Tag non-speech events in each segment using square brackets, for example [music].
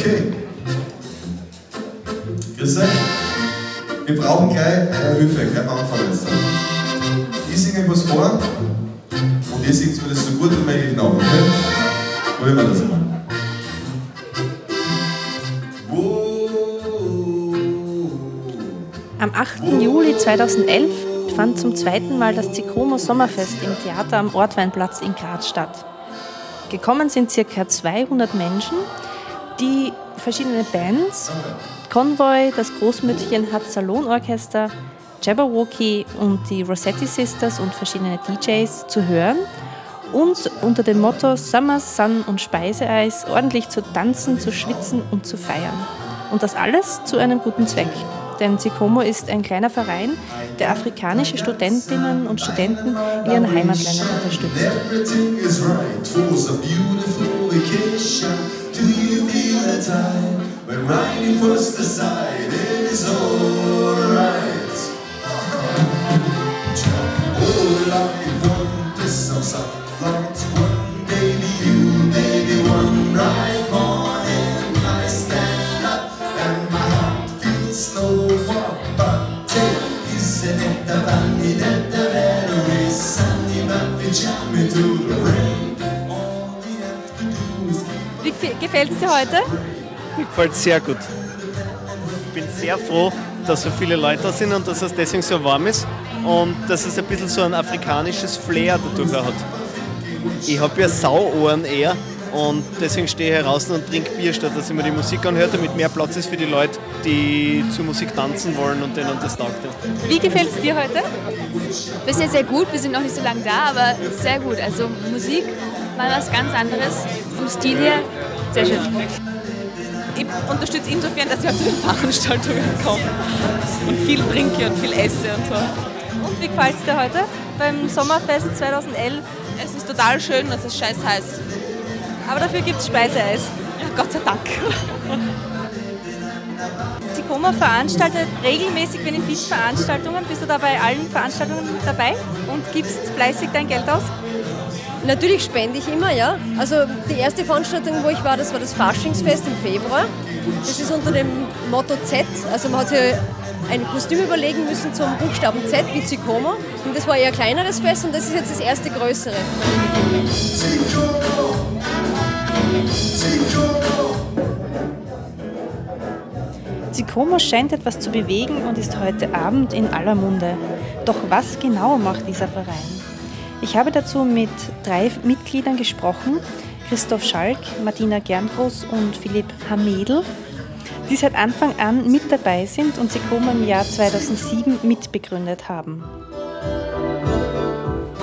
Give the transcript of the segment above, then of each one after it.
Okay. Grüß euch. Wir brauchen gleich eure Hilfe, gleich am Anfang jetzt. Ich singe etwas vor und ihr singt mir das so gut wie möglich nach, okay? Probieren wir das mal. Am 8. Juli 2011 fand zum zweiten Mal das Zikomo Sommerfest im Theater am Ortweinplatz in Graz statt. Gekommen sind ca. 200 Menschen, die verschiedene Bands, Convoy, das Großmütterchen hat Salonorchester, Jabberwocky und die Rossetti Sisters und verschiedene DJs zu hören und unter dem Motto Summer, Sun und Speiseeis ordentlich zu tanzen, zu schwitzen und zu feiern. Und das alles zu einem guten Zweck. Denn Zikomo ist ein kleiner Verein, der afrikanische Studentinnen und Studenten in ihren Heimatländern unterstützt. side, but Riley puts the side, it is alright. Oh, like thunder, so sunlight, one baby you, baby one bright morning, I stand up and my heart feels slow, but take is an intervalley that the battery is sunny, but we jam into the rain. Wie, gefällt's dir heute? Mir gefällt es sehr gut. Ich bin sehr froh, dass so viele Leute da sind und dass es deswegen so warm ist und dass es ein bisschen so ein afrikanisches Flair dadurch hat. Ich habe ja Sauohren eher und deswegen stehe ich hier draußen und trinke Bier, statt dass ich mir die Musik anhöre, damit mehr Platz ist für die Leute, die zur Musik tanzen wollen und denen das taugt. Wie gefällt es dir heute? Bisher sehr gut, wir sind noch nicht so lange da, aber sehr gut. Also Musik mal was ganz anderes, vom Stil her sehr schön. Ich unterstütze insofern, dass ich auch zu den Veranstaltungen komme und viel trinke und viel esse und so. Und wie gefällt es dir heute beim Sommerfest 2011? Es ist total schön und es ist scheiß heiß. Aber dafür gibt es Speiseeis. Ja, Gott sei Dank. Ticoma veranstaltet regelmäßig Benefizveranstaltungen. Bist du da bei allen Veranstaltungen dabei und gibst fleißig dein Geld aus? Natürlich spende ich immer, ja. Also die erste Veranstaltung, wo ich war, das war das Faschingsfest im Februar. Das ist unter dem Motto Z. Also man hat sich ein Kostüm überlegen müssen zum Buchstaben Z wie Zikomo. Und das war eher ein kleineres Fest und das ist jetzt das erste größere. Zikomo scheint etwas zu bewegen und ist heute Abend in aller Munde. Doch was genau macht dieser Verein? Ich habe dazu mit drei Mitgliedern gesprochen, Christoph Schalk, Martina Gerngroß und Philipp Hamedl, die seit Anfang an mit dabei sind und Zikomo im Jahr 2007 mitbegründet haben.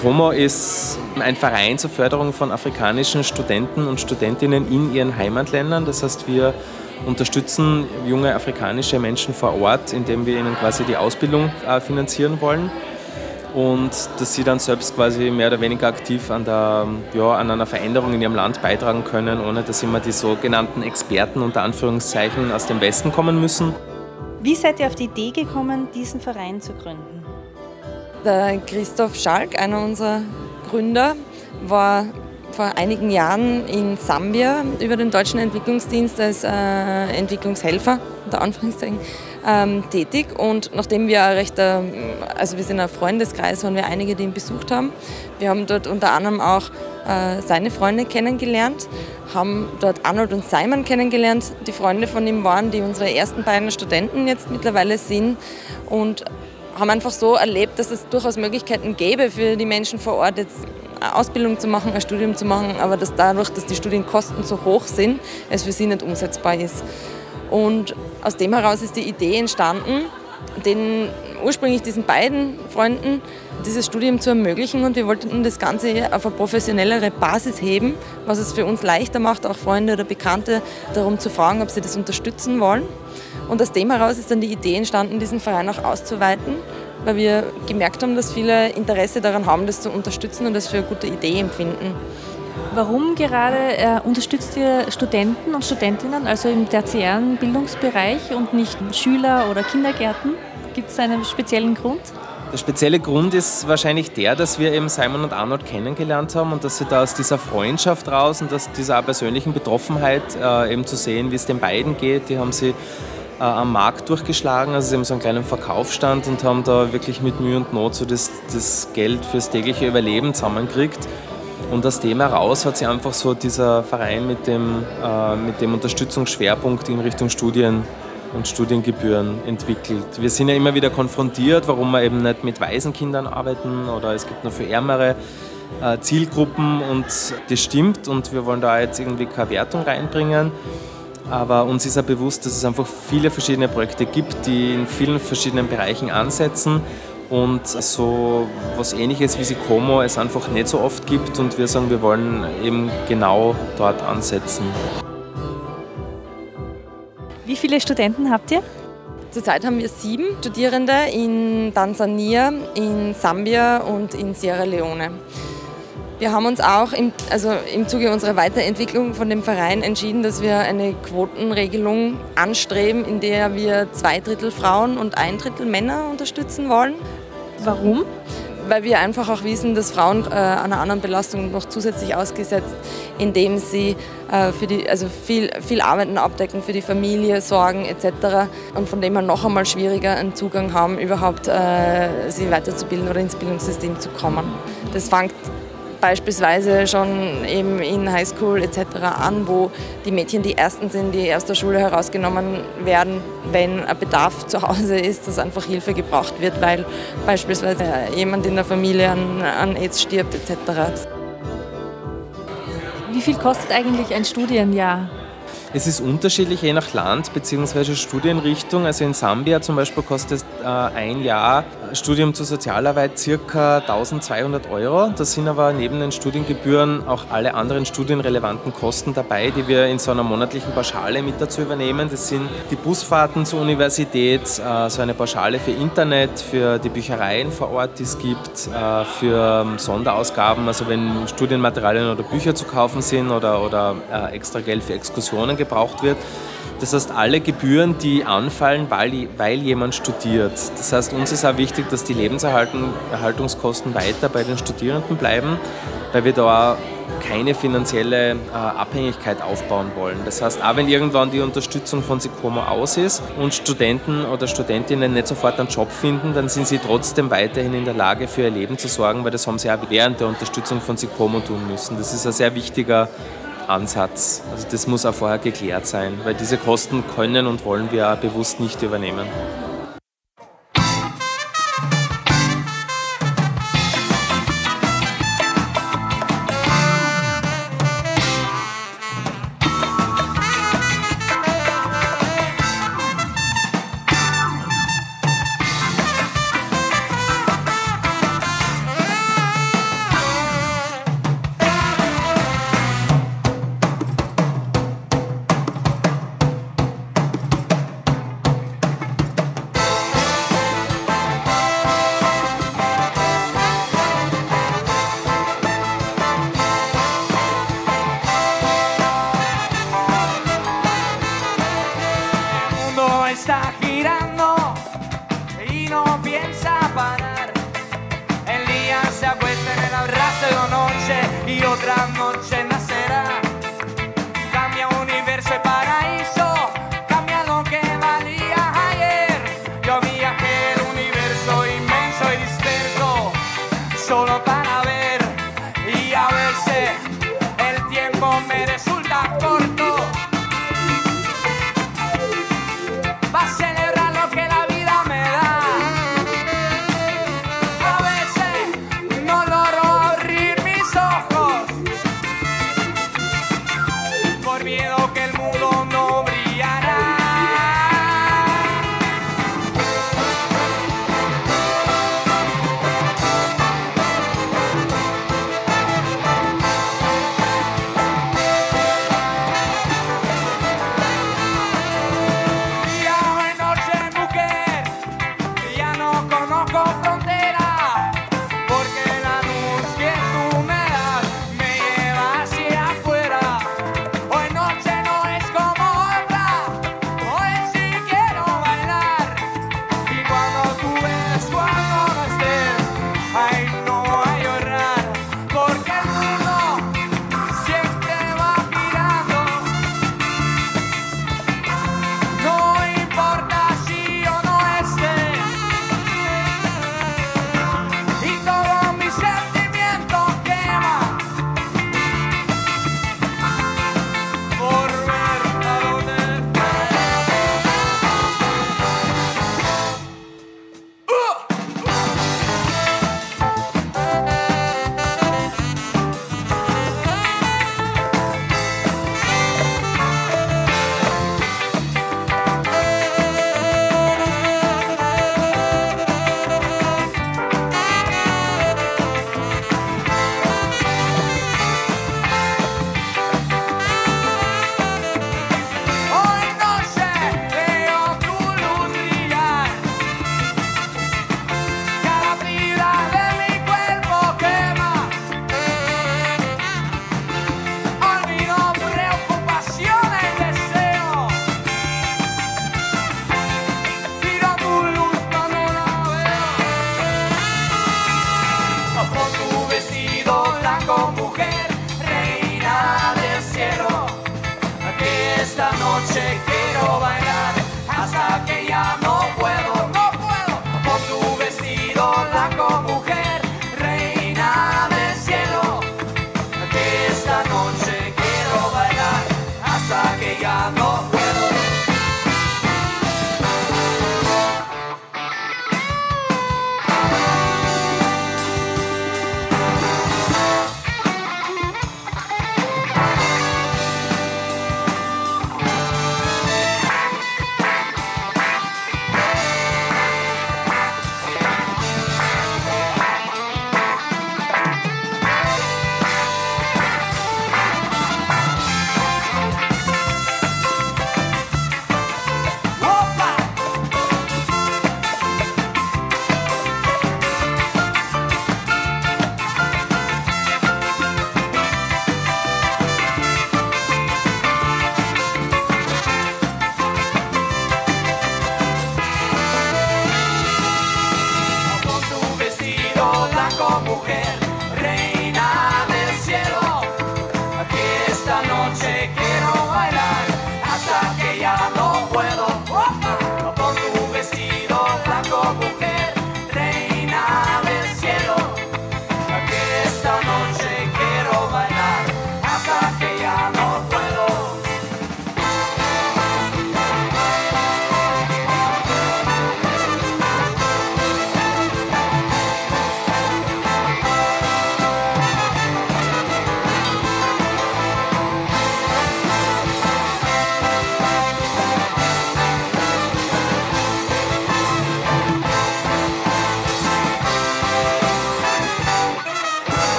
Como ist ein Verein zur Förderung von afrikanischen Studenten und Studentinnen in ihren Heimatländern. Das heißt, wir unterstützen junge afrikanische Menschen vor Ort, indem wir ihnen quasi die Ausbildung äh, finanzieren wollen und dass sie dann selbst quasi mehr oder weniger aktiv an, der, ja, an einer Veränderung in ihrem Land beitragen können, ohne dass immer die sogenannten Experten unter Anführungszeichen aus dem Westen kommen müssen. Wie seid ihr auf die Idee gekommen, diesen Verein zu gründen? Der Christoph Schalk, einer unserer Gründer, war vor einigen Jahren in Sambia über den Deutschen Entwicklungsdienst als äh, Entwicklungshelfer, unter Anführungszeichen, ähm, tätig. Und nachdem wir recht, äh, also wir sind ein Freundeskreis, waren wir einige, die ihn besucht haben. Wir haben dort unter anderem auch äh, seine Freunde kennengelernt, haben dort Arnold und Simon kennengelernt, die Freunde von ihm waren, die unsere ersten beiden Studenten jetzt mittlerweile sind. Und haben einfach so erlebt, dass es durchaus Möglichkeiten gäbe für die Menschen vor Ort, jetzt eine Ausbildung zu machen, ein Studium zu machen, aber dass dadurch, dass die Studienkosten so hoch sind, es für sie nicht umsetzbar ist. Und aus dem heraus ist die Idee entstanden, den ursprünglich diesen beiden Freunden dieses Studium zu ermöglichen und wir wollten das Ganze auf eine professionellere Basis heben, was es für uns leichter macht, auch Freunde oder Bekannte darum zu fragen, ob sie das unterstützen wollen. Und aus dem heraus ist dann die Idee entstanden, diesen Verein auch auszuweiten, weil wir gemerkt haben, dass viele Interesse daran haben, das zu unterstützen und das für eine gute Idee empfinden. Warum gerade äh, unterstützt ihr Studenten und Studentinnen, also im tertiären Bildungsbereich und nicht Schüler oder Kindergärten? Gibt es einen speziellen Grund? Der spezielle Grund ist wahrscheinlich der, dass wir eben Simon und Arnold kennengelernt haben und dass sie da aus dieser Freundschaft raus und aus dieser persönlichen Betroffenheit äh, eben zu sehen, wie es den beiden geht, die haben sie äh, am Markt durchgeschlagen, also sie haben so einen kleinen Verkaufsstand und haben da wirklich mit Mühe und Not so das, das Geld fürs tägliche Überleben zusammengekriegt. Und aus dem heraus hat sich einfach so dieser Verein mit dem, äh, mit dem Unterstützungsschwerpunkt in Richtung Studien und Studiengebühren entwickelt. Wir sind ja immer wieder konfrontiert, warum wir eben nicht mit Waisenkindern arbeiten oder es gibt nur für ärmere äh, Zielgruppen und das stimmt und wir wollen da jetzt irgendwie keine Wertung reinbringen. Aber uns ist ja bewusst, dass es einfach viele verschiedene Projekte gibt, die in vielen verschiedenen Bereichen ansetzen und so was ähnliches wie Sikomo es einfach nicht so oft gibt und wir sagen, wir wollen eben genau dort ansetzen. Wie viele Studenten habt ihr? Zurzeit haben wir sieben Studierende in Tansania, in Sambia und in Sierra Leone. Wir haben uns auch im, also im Zuge unserer Weiterentwicklung von dem Verein entschieden, dass wir eine Quotenregelung anstreben, in der wir zwei Drittel Frauen und ein Drittel Männer unterstützen wollen. Warum? weil wir einfach auch wissen, dass Frauen äh, einer anderen Belastung noch zusätzlich ausgesetzt, indem sie äh, für die, also viel, viel Arbeiten abdecken, für die Familie sorgen etc. und von dem her noch einmal schwieriger einen Zugang haben, überhaupt äh, sie weiterzubilden oder ins Bildungssystem zu kommen. Das fängt beispielsweise schon eben in Highschool etc. an, wo die Mädchen die ersten sind, die aus der Schule herausgenommen werden, wenn ein Bedarf zu Hause ist, dass einfach Hilfe gebraucht wird, weil beispielsweise jemand in der Familie an, an AIDS stirbt etc. Wie viel kostet eigentlich ein Studienjahr? Es ist unterschiedlich je nach Land bzw. Studienrichtung. Also in Sambia zum Beispiel kostet äh, ein Jahr Studium zur Sozialarbeit ca. 1200 Euro. Da sind aber neben den Studiengebühren auch alle anderen studienrelevanten Kosten dabei, die wir in so einer monatlichen Pauschale mit dazu übernehmen. Das sind die Busfahrten zur Universität, äh, so eine Pauschale für Internet, für die Büchereien vor Ort, die es gibt, äh, für ähm, Sonderausgaben, also wenn Studienmaterialien oder Bücher zu kaufen sind oder, oder äh, extra Geld für Exkursionen gebraucht wird. Das heißt, alle Gebühren, die anfallen, weil, weil jemand studiert. Das heißt, uns ist auch wichtig, dass die Lebenserhaltungskosten weiter bei den Studierenden bleiben, weil wir da keine finanzielle äh, Abhängigkeit aufbauen wollen. Das heißt, auch wenn irgendwann die Unterstützung von Sicomo aus ist und Studenten oder Studentinnen nicht sofort einen Job finden, dann sind sie trotzdem weiterhin in der Lage, für ihr Leben zu sorgen, weil das haben sie auch während der Unterstützung von Sicomo tun müssen. Das ist ein sehr wichtiger Ansatz. Also das muss auch vorher geklärt sein, weil diese Kosten können und wollen wir auch bewusst nicht übernehmen.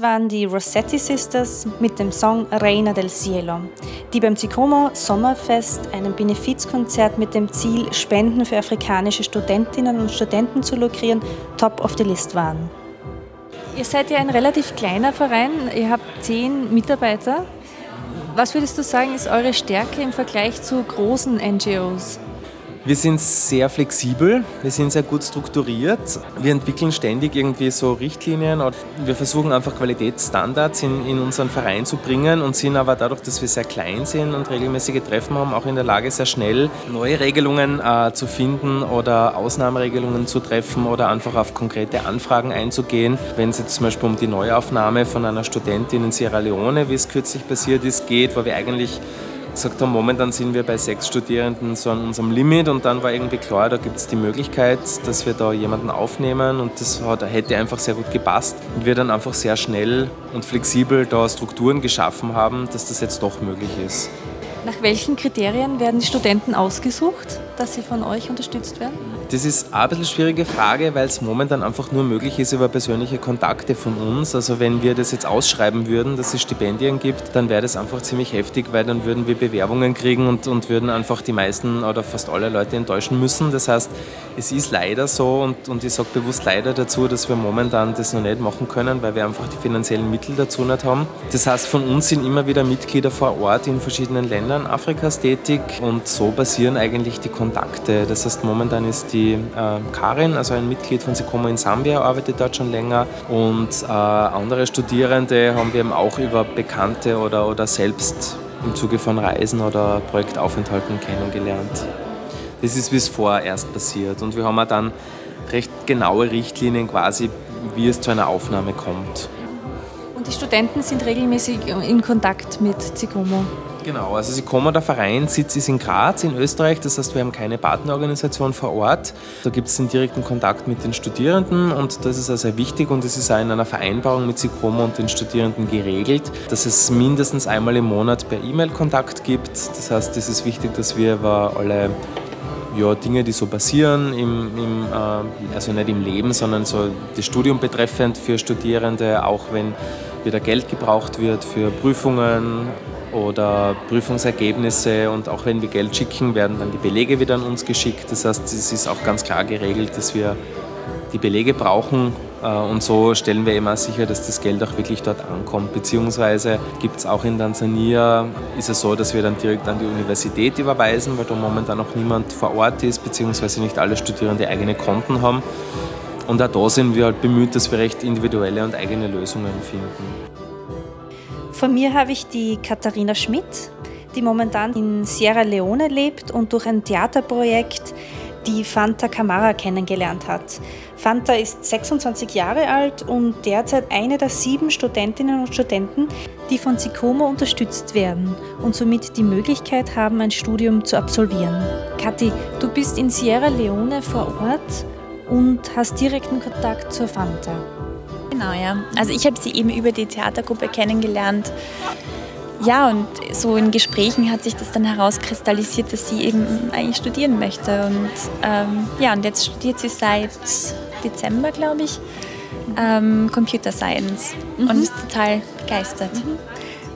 Waren die Rossetti Sisters mit dem Song Reina del Cielo, die beim Zicomo Sommerfest, einem Benefizkonzert mit dem Ziel, Spenden für afrikanische Studentinnen und Studenten zu lukrieren, top of the list waren. Ihr seid ja ein relativ kleiner Verein, ihr habt zehn Mitarbeiter. Was würdest du sagen, ist eure Stärke im Vergleich zu großen NGOs? Wir sind sehr flexibel, wir sind sehr gut strukturiert. Wir entwickeln ständig irgendwie so Richtlinien. Wir versuchen einfach Qualitätsstandards in, in unseren Verein zu bringen und sind aber dadurch, dass wir sehr klein sind und regelmäßige Treffen haben, auch in der Lage, sehr schnell neue Regelungen äh, zu finden oder Ausnahmeregelungen zu treffen oder einfach auf konkrete Anfragen einzugehen. Wenn es jetzt zum Beispiel um die Neuaufnahme von einer Studentin in Sierra Leone, wie es kürzlich passiert ist, geht, wo wir eigentlich gesagt haben, momentan sind wir bei sechs Studierenden so an unserem Limit und dann war irgendwie klar, da gibt es die Möglichkeit, dass wir da jemanden aufnehmen und das hat, hätte einfach sehr gut gepasst und wir dann einfach sehr schnell und flexibel da Strukturen geschaffen haben, dass das jetzt doch möglich ist. Nach welchen Kriterien werden die Studenten ausgesucht, dass sie von euch unterstützt werden? Das ist eine bisschen schwierige Frage, weil es momentan einfach nur möglich ist über persönliche Kontakte von uns. Also wenn wir das jetzt ausschreiben würden, dass es Stipendien gibt, dann wäre das einfach ziemlich heftig, weil dann würden wir Bewerbungen kriegen und, und würden einfach die meisten oder fast alle Leute enttäuschen müssen. Das heißt, es ist leider so und, und ich sage bewusst leider dazu, dass wir momentan das noch nicht machen können, weil wir einfach die finanziellen Mittel dazu nicht haben. Das heißt, von uns sind immer wieder Mitglieder vor Ort in verschiedenen Ländern Afrikas tätig und so basieren eigentlich die Kontakte. Das heißt, momentan ist die äh, Karin, also ein Mitglied von Sekomo in Sambia, arbeitet dort schon länger und äh, andere Studierende haben wir eben auch über Bekannte oder, oder selbst im Zuge von Reisen oder Projektaufenthalten kennengelernt. Das ist wie es vorerst passiert. Und wir haben auch dann recht genaue Richtlinien quasi, wie es zu einer Aufnahme kommt. Und die Studenten sind regelmäßig in Kontakt mit Zigomo? Genau, also Sicomo, der Verein, Sitz ist in Graz in Österreich, das heißt, wir haben keine Partnerorganisation vor Ort. Da gibt es den direkten Kontakt mit den Studierenden und das ist also wichtig und es ist auch in einer Vereinbarung mit Sicomo und den Studierenden geregelt, dass es mindestens einmal im Monat per E-Mail Kontakt gibt. Das heißt, es ist wichtig, dass wir über alle ja, Dinge, die so passieren, im, im, äh, also nicht im Leben, sondern so das Studium betreffend für Studierende, auch wenn wieder Geld gebraucht wird für Prüfungen oder Prüfungsergebnisse und auch wenn wir Geld schicken, werden dann die Belege wieder an uns geschickt. Das heißt, es ist auch ganz klar geregelt, dass wir die Belege brauchen äh, und so stellen wir immer sicher, dass das Geld auch wirklich dort ankommt. Beziehungsweise gibt es auch in Tansania, ist es so, dass wir dann direkt an die Universität überweisen, weil da momentan noch niemand vor Ort ist, beziehungsweise nicht alle Studierende eigene Konten haben. Und auch da sind wir halt bemüht, dass wir recht individuelle und eigene Lösungen finden. Von mir habe ich die Katharina Schmidt, die momentan in Sierra Leone lebt und durch ein Theaterprojekt die Fanta Camara kennengelernt hat. Fanta ist 26 Jahre alt und derzeit eine der sieben Studentinnen und Studenten, die von Sicomo unterstützt werden und somit die Möglichkeit haben, ein Studium zu absolvieren. Kathi, du bist in Sierra Leone vor Ort und hast direkten Kontakt zur Fanta. Genau, ja. Also ich habe sie eben über die Theatergruppe kennengelernt. Ja, und so in Gesprächen hat sich das dann herauskristallisiert, dass sie eben eigentlich studieren möchte. Und ähm, ja, und jetzt studiert sie seit Dezember, glaube ich, ähm, Computer Science mhm. und ist total begeistert. Mhm.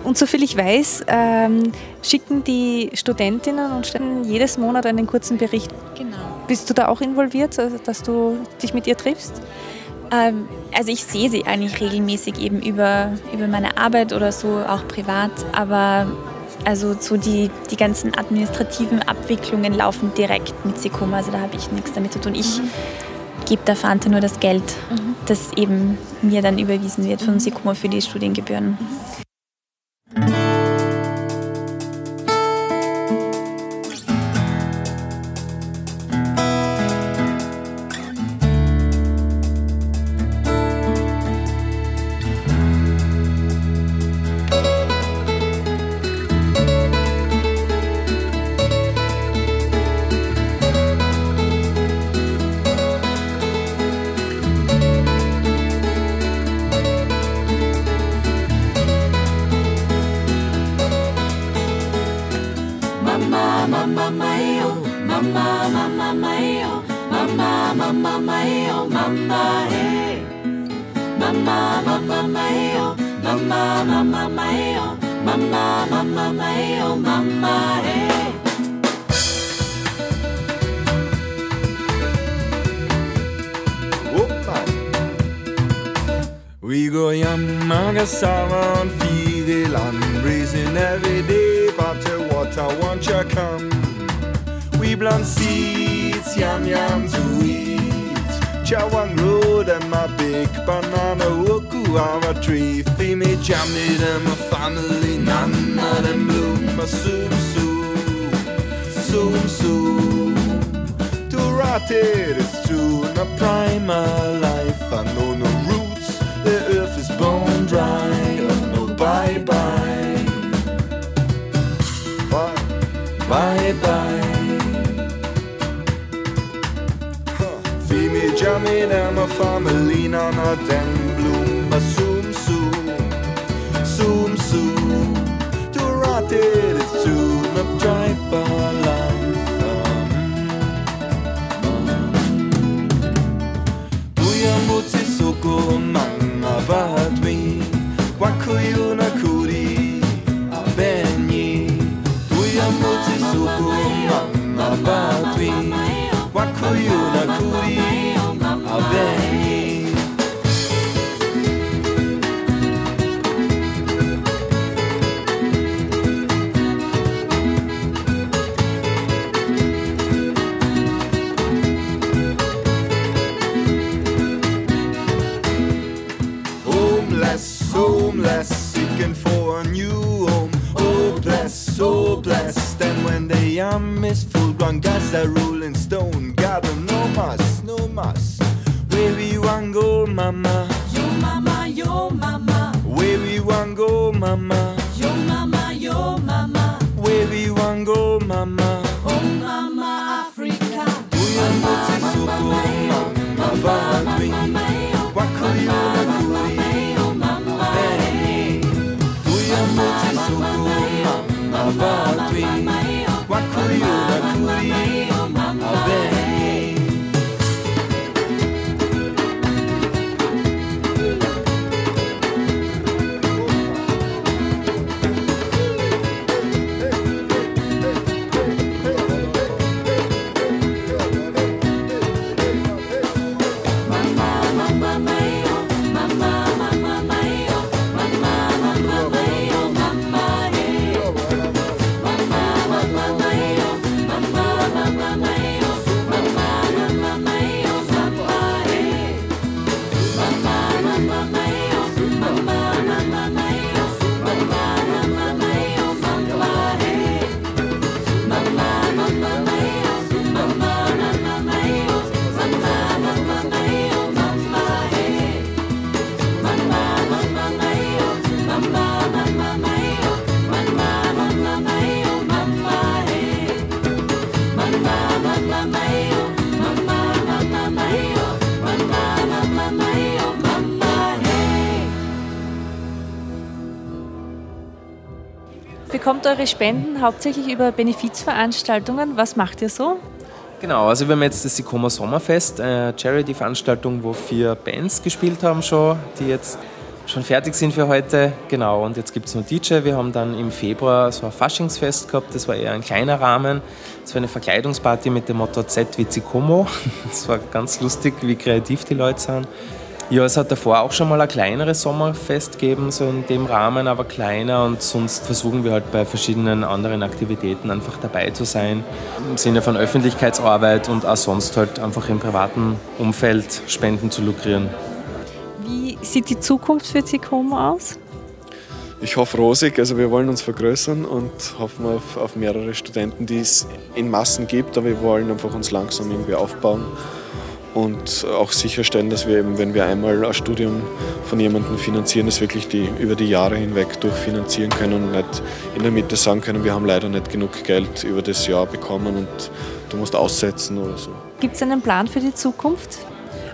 Und soviel ich weiß, ähm, schicken die Studentinnen und Studenten jedes Monat einen kurzen Bericht. Genau. Bist du da auch involviert, also dass du dich mit ihr triffst? Ähm, also ich sehe sie eigentlich regelmäßig eben über, über meine Arbeit oder so, auch privat, aber also so die, die ganzen administrativen Abwicklungen laufen direkt mit Sekoma, also da habe ich nichts damit zu tun. Ich mhm. gebe der Fante nur das Geld, mhm. das eben mir dann überwiesen wird von mhm. Sekoma für die Studiengebühren. Mhm. mama, mama, mae, mama, mama, mae, mama, hey. Mama, mama, mae, mama, mama, mae, oh, mama, mama, mae, oh, mama, hey. We go yamaga sawan, feel the land, breezing every day, but the water won't you come bland seeds, yum yum to eat. Chawan Road and my big banana woku are a tree. Fimi jammed and my family, none of them bloom. My soom soom, soom soom. To rot it's too not primer. I'm is full grown, guys a rolling stone. Bekommt eure Spenden hauptsächlich über Benefizveranstaltungen? Was macht ihr so? Genau, also wir haben jetzt das Sikoma Sommerfest, eine Charity-Veranstaltung, wo vier Bands gespielt haben schon, die jetzt schon fertig sind für heute. Genau, und jetzt gibt es noch DJ. Wir haben dann im Februar so ein Faschingsfest gehabt, das war eher ein kleiner Rahmen. Das war eine Verkleidungsparty mit dem Motto Z wie Zikomo. [laughs] Das war ganz lustig, wie kreativ die Leute sind. Ja, es hat davor auch schon mal ein kleineres Sommerfest gegeben, so in dem Rahmen, aber kleiner. Und sonst versuchen wir halt bei verschiedenen anderen Aktivitäten einfach dabei zu sein. Im Sinne von Öffentlichkeitsarbeit und auch sonst halt einfach im privaten Umfeld Spenden zu lukrieren. Wie sieht die Zukunft für Zikomo aus? Ich hoffe rosig, also wir wollen uns vergrößern und hoffen auf, auf mehrere Studenten, die es in Massen gibt, aber wir wollen einfach uns langsam irgendwie aufbauen und auch sicherstellen, dass wir eben, wenn wir einmal ein Studium von jemandem finanzieren, das wirklich die, über die Jahre hinweg durchfinanzieren können und nicht in der Mitte sagen können, wir haben leider nicht genug Geld über das Jahr bekommen und du musst aussetzen oder so. Gibt es einen Plan für die Zukunft?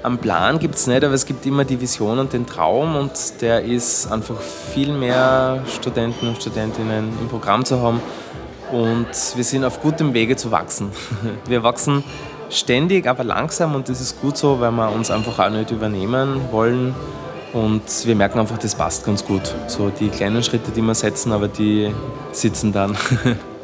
Am Plan gibt es nicht, aber es gibt immer die Vision und den Traum und der ist einfach viel mehr Studenten und Studentinnen im Programm zu haben und wir sind auf gutem Wege zu wachsen. [laughs] Wir wachsen ständig, aber langsam und das ist gut so, weil wir uns einfach auch nicht übernehmen wollen Und wir merken einfach, das passt ganz gut. So die kleinen Schritte, die wir setzen, aber die sitzen dann. [laughs]